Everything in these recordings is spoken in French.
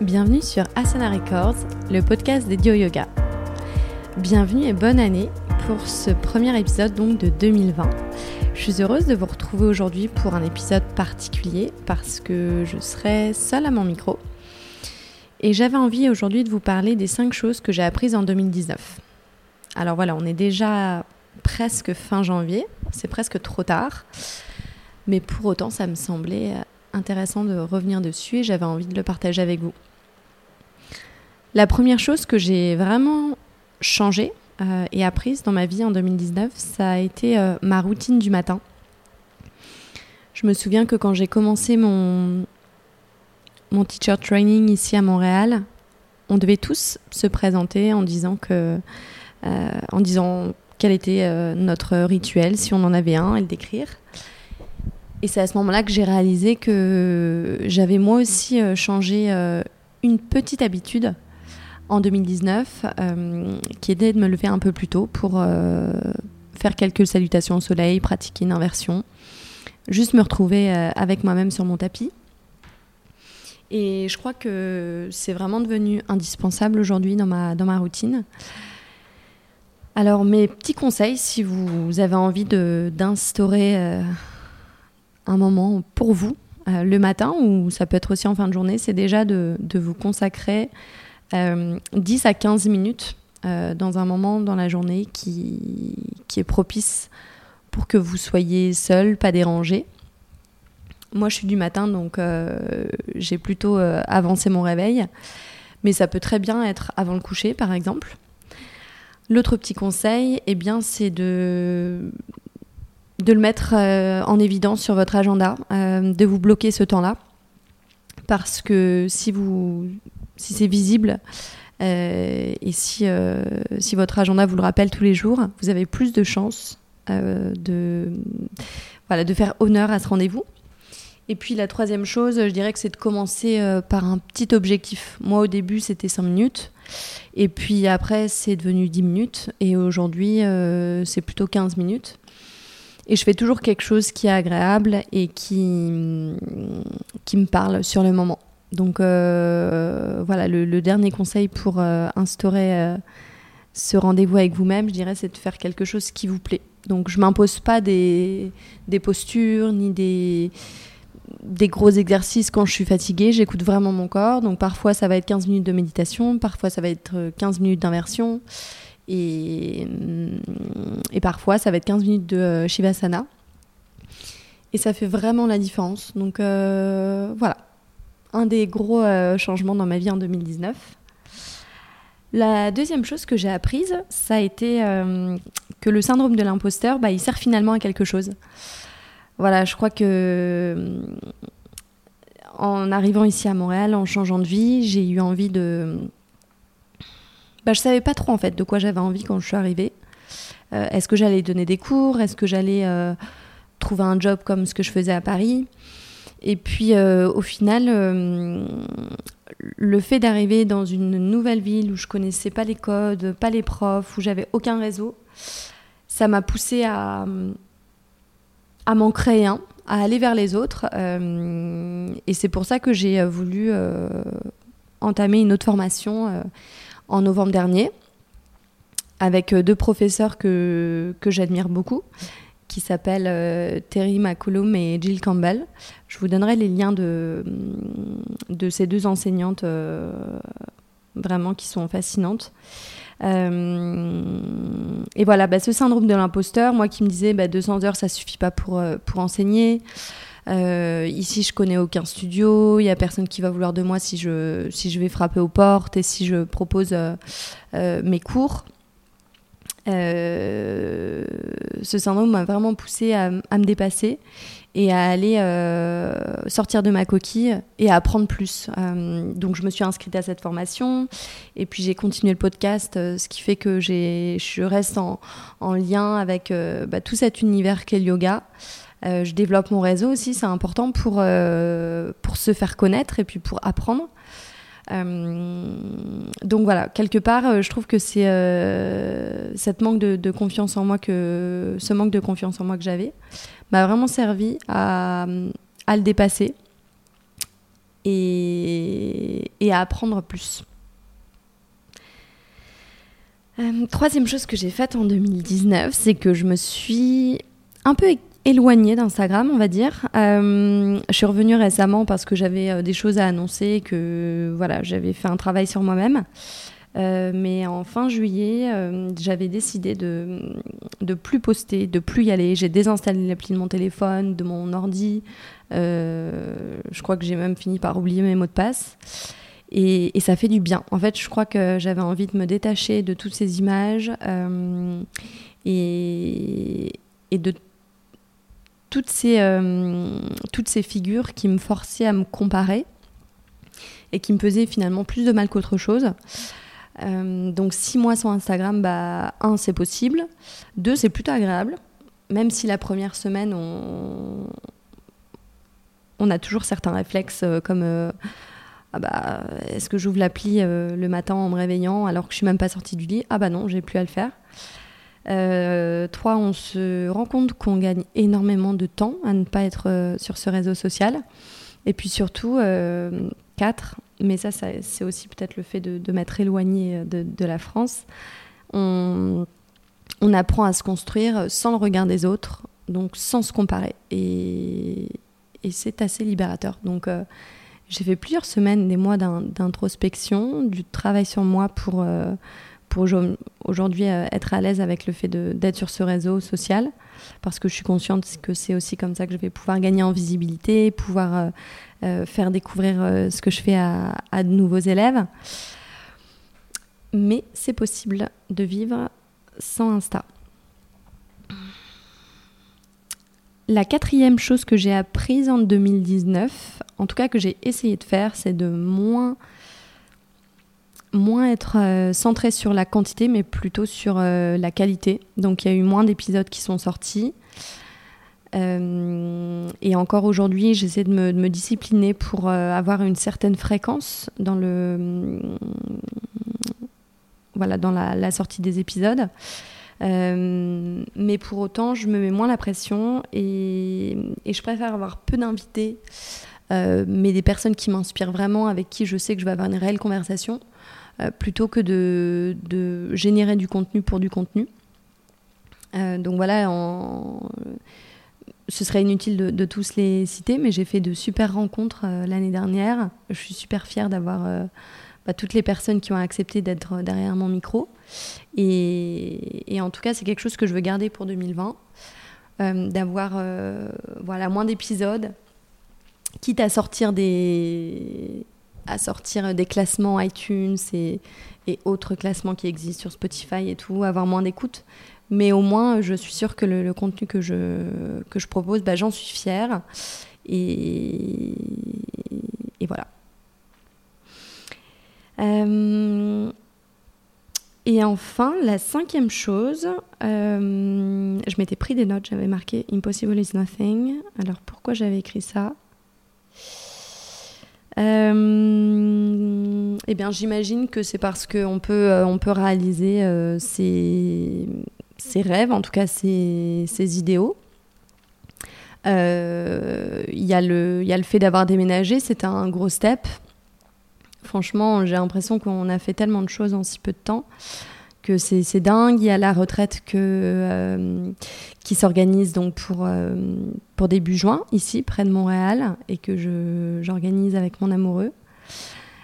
Bienvenue sur Asana Records, le podcast dédié au yoga. Bienvenue et bonne année pour ce premier épisode donc de 2020. Je suis heureuse de vous retrouver aujourd'hui pour un épisode particulier parce que je serai seule à mon micro. Et j'avais envie aujourd'hui de vous parler des 5 choses que j'ai apprises en 2019. Alors voilà, on est déjà presque fin janvier, c'est presque trop tard. Mais pour autant, ça me semblait intéressant de revenir dessus et j'avais envie de le partager avec vous. La première chose que j'ai vraiment changée euh, et apprise dans ma vie en 2019, ça a été euh, ma routine du matin. Je me souviens que quand j'ai commencé mon, mon teacher training ici à Montréal, on devait tous se présenter en disant que, euh, en disant quel était notre rituel, si on en avait un, et le décrire. Et c'est à ce moment-là que j'ai réalisé que j'avais moi aussi changé une petite habitude en 2019 euh, qui était de me lever un peu plus tôt pour euh, faire quelques salutations au soleil, pratiquer une inversion, juste me retrouver euh, avec moi-même sur mon tapis. Et je crois que c'est vraiment devenu indispensable aujourd'hui dans ma, dans ma routine. Alors mes petits conseils, si vous avez envie d'instaurer un moment pour vous, le matin, ou ça peut être aussi en fin de journée, c'est déjà de, de vous consacrer 10 euh, à 15 minutes euh, dans un moment dans la journée qui, qui est propice pour que vous soyez seul, pas dérangé. Moi, je suis du matin, donc euh, j'ai plutôt avancé mon réveil. Mais ça peut très bien être avant le coucher, par exemple. L'autre petit conseil, eh bien, c'est de, de le mettre en évidence sur votre agenda, de vous bloquer ce temps-là. Parce que si vous si c'est visible euh, et si, euh, si votre agenda vous le rappelle tous les jours, vous avez plus de chances euh, de, voilà, de faire honneur à ce rendez-vous. Et puis la troisième chose, je dirais que c'est de commencer par un petit objectif. Moi au début c'était 5 minutes, et puis après c'est devenu 10 minutes, et aujourd'hui c'est plutôt 15 minutes. Et je fais toujours quelque chose qui est agréable et qui, qui me parle sur le moment. Donc euh, voilà, le, dernier conseil pour euh, instaurer euh, ce rendez-vous avec vous-même, je dirais, c'est de faire quelque chose qui vous plaît. Donc je m'impose pas des, des, postures ni des, des gros exercices quand je suis fatiguée. J'écoute vraiment mon corps. Donc parfois ça va être 15 minutes de méditation, parfois ça va être 15 minutes d'inversion. Et, et parfois ça va être 15 minutes de Shivasana. Et ça fait vraiment la différence. Donc voilà, un des gros euh, changements dans ma vie en 2019. La deuxième chose que j'ai apprise, ça a été euh, que le syndrome de l'imposteur, bah, il sert finalement à quelque chose. Voilà, je crois que euh, en arrivant ici à Montréal, en changeant de vie, j'ai eu envie de. Bah, je savais pas trop en fait de quoi j'avais envie quand je suis arrivée. Est-ce que j'allais donner des cours? Est-ce que j'allais trouver un job comme ce que je faisais à Paris? Et puis euh, au final, euh, le fait d'arriver dans une nouvelle ville où je connaissais pas les codes, pas les profs, où j'avais aucun réseau, ça m'a poussé à, à m'en créer un, à aller vers les autres. Euh, et c'est pour ça que j'ai voulu entamer une autre formation en novembre dernier avec deux professeurs que, que j'admire beaucoup qui s'appellent euh, Terry McCollum et Jill Campbell. Je vous donnerai les liens de, de ces deux enseignantes euh, vraiment qui sont fascinantes. Euh, et voilà, bah, ce syndrome de l'imposteur, moi qui me disais bah, 200 heures, ça suffit pas pour, pour enseigner. ici, je connais aucun studio, il y a personne qui va vouloir de moi si je, si je vais frapper aux portes et si je propose mes cours. Euh, ce syndrome m'a vraiment poussé à, me dépasser et à aller euh, sortir de ma coquille et à apprendre plus. Euh, donc je me suis inscrite à cette formation et puis j'ai continué le podcast, ce qui fait que je reste en, lien avec bah, tout cet univers qu'est le yoga. je développe mon réseau aussi, c'est important pour, pour se faire connaître et puis pour apprendre. Euh, donc voilà, quelque part, euh, je trouve que c'est euh, cette manque de, confiance en moi que ce manque de confiance en moi que j'avais m'a vraiment servi à, le dépasser et, à apprendre plus. Troisième chose que j'ai faite en 2019, c'est que je me suis un peu éloignée d'Instagram, on va dire. Euh, je suis revenue récemment parce que j'avais euh, des choses à annoncer, que voilà, j'avais fait un travail sur moi-même. mais en fin juillet, j'avais décidé de de plus poster, de plus y aller. J'ai désinstallé l'appli de mon téléphone, de mon ordi. je crois que j'ai même fini par oublier mes mots de passe. Et, ça fait du bien. En fait, je crois que j'avais envie de me détacher de toutes ces images euh, et, de toutes ces, euh, toutes ces figures qui me forçaient à me comparer et qui me faisaient finalement plus de mal qu'autre chose. Euh, donc six mois sans Instagram, bah, un, c'est possible. Deux, c'est plutôt agréable. Même si la première semaine, on, on a toujours certains réflexes comme ah bah, est-ce que j'ouvre l'appli euh, le matin en me réveillant alors que je suis même pas sortie du lit? Ah bah non, j'ai plus à le faire. Euh, trois, on se rend compte qu'on gagne énormément de temps à ne pas être euh, sur ce réseau social. Et puis surtout, quatre, mais ça, c'est aussi peut-être le fait de, m'être éloignée de, la France. On, apprend à se construire sans le regard des autres, donc sans se comparer. Et, c'est assez libérateur. Donc j'ai fait plusieurs semaines, des mois d'introspection, du travail sur moi pour, euh, pour aujourd'hui euh, être à l'aise avec le fait d'être sur ce réseau social, parce que je suis consciente que c'est aussi comme ça que je vais pouvoir gagner en visibilité, pouvoir euh, faire découvrir ce que je fais à de nouveaux élèves. Mais c'est possible de vivre sans Insta. La quatrième chose que j'ai apprise en 2019, en tout cas que j'ai essayé de faire, c'est de moins, moins être euh, centré sur la quantité, mais plutôt sur euh, la qualité. Donc il y a eu moins d'épisodes qui sont sortis. Euh, et encore aujourd'hui, j'essaie de me, discipliner pour avoir une certaine fréquence dans le voilà dans la sortie des épisodes. Euh, mais pour autant, je me mets moins la pression et, je préfère avoir peu d'invités, euh, mais des personnes qui m'inspirent vraiment, avec qui je sais que je vais avoir une réelle conversation, euh, plutôt que de, de, générer du contenu pour du contenu. donc voilà, ce serait inutile de, tous les citer, mais j'ai fait de super rencontres l'année dernière. Je suis super fière d'avoir bah, toutes les personnes qui ont accepté d'être derrière mon micro. Et, en tout cas, c'est quelque chose que je veux garder pour 2020, euh, d'avoir euh, voilà, moins d'épisodes, quitte à sortir des, à sortir des classements iTunes et, autres classements qui existent sur Spotify et tout, avoir moins d'écoute. Mais au moins, je suis sûre que le, contenu que je, que je propose, bah, j'en suis fière. Et, et voilà. Euh, et enfin, la cinquième chose, euh, je m'étais pris des notes, j'avais marqué Impossible is nothing. Alors pourquoi j'avais écrit ça? Euh, Eh bien, j'imagine que c'est parce qu'on peut, on peut réaliser ses, ses, rêves, en tout cas ses, idéaux. Il y, a le, y a le fait d'avoir déménagé, c'était un gros step. Franchement, j'ai l'impression qu'on a fait tellement de choses en si peu de temps que c'est dingue. Il y a la retraite euh, qui s'organise donc pour, euh, pour début juin, ici, près de Montréal, et que j'organise avec mon amoureux.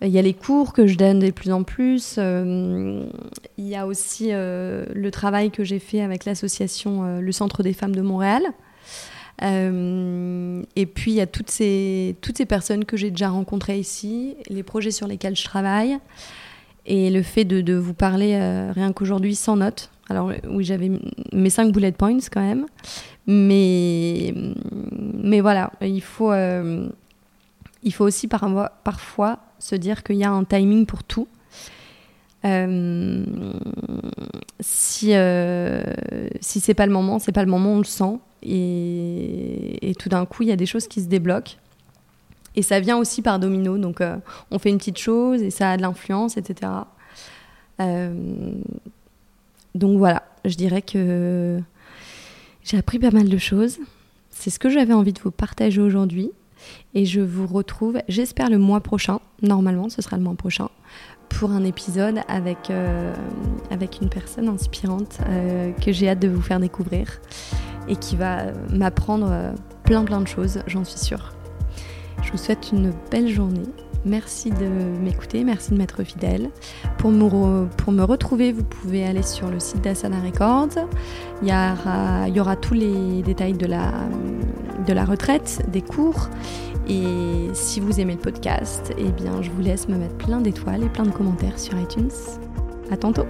Il y a les cours que je donne de plus en plus. Euh, il y a aussi le travail que j'ai fait avec l'association Le Centre des femmes de Montréal, et puis il y a toutes ces, toutes ces personnes que j'ai déjà rencontrées ici, les projets sur lesquels je travaille, et le fait de, vous parler euh, rien qu'aujourd'hui sans notes. Alors oui, j'avais mes cinq bullet points quand même, mais, mais voilà, il faut, euh, il faut aussi par, parfois se dire qu'il y a un timing pour tout. si si c'est pas le moment, c'est pas le moment, on le sent. Et, tout d'un coup, il y a des choses qui se débloquent. Et ça vient aussi par domino. Donc, euh, on fait une petite chose et ça a de l'influence, etc. Euh, donc voilà, je dirais que j'ai appris pas mal de choses. C'est ce que j'avais envie de vous partager aujourd'hui. Et je vous retrouve, j'espère, le mois prochain. Normalement, ce sera le mois prochain pour un épisode avec, euh, avec une personne inspirante que j'ai hâte de vous faire découvrir et qui va m'apprendre plein plein de choses, j'en suis sûre. Je vous souhaite une belle journée. Merci de m'écouter, merci de m'être fidèle. Pour me, retrouver, vous pouvez aller sur le site d'Asana Records. Il y, aura, tous les détails de la, de la retraite, des cours et si vous aimez le podcast, eh bien, je vous laisse me mettre plein d'étoiles et plein de commentaires sur iTunes. À tantôt!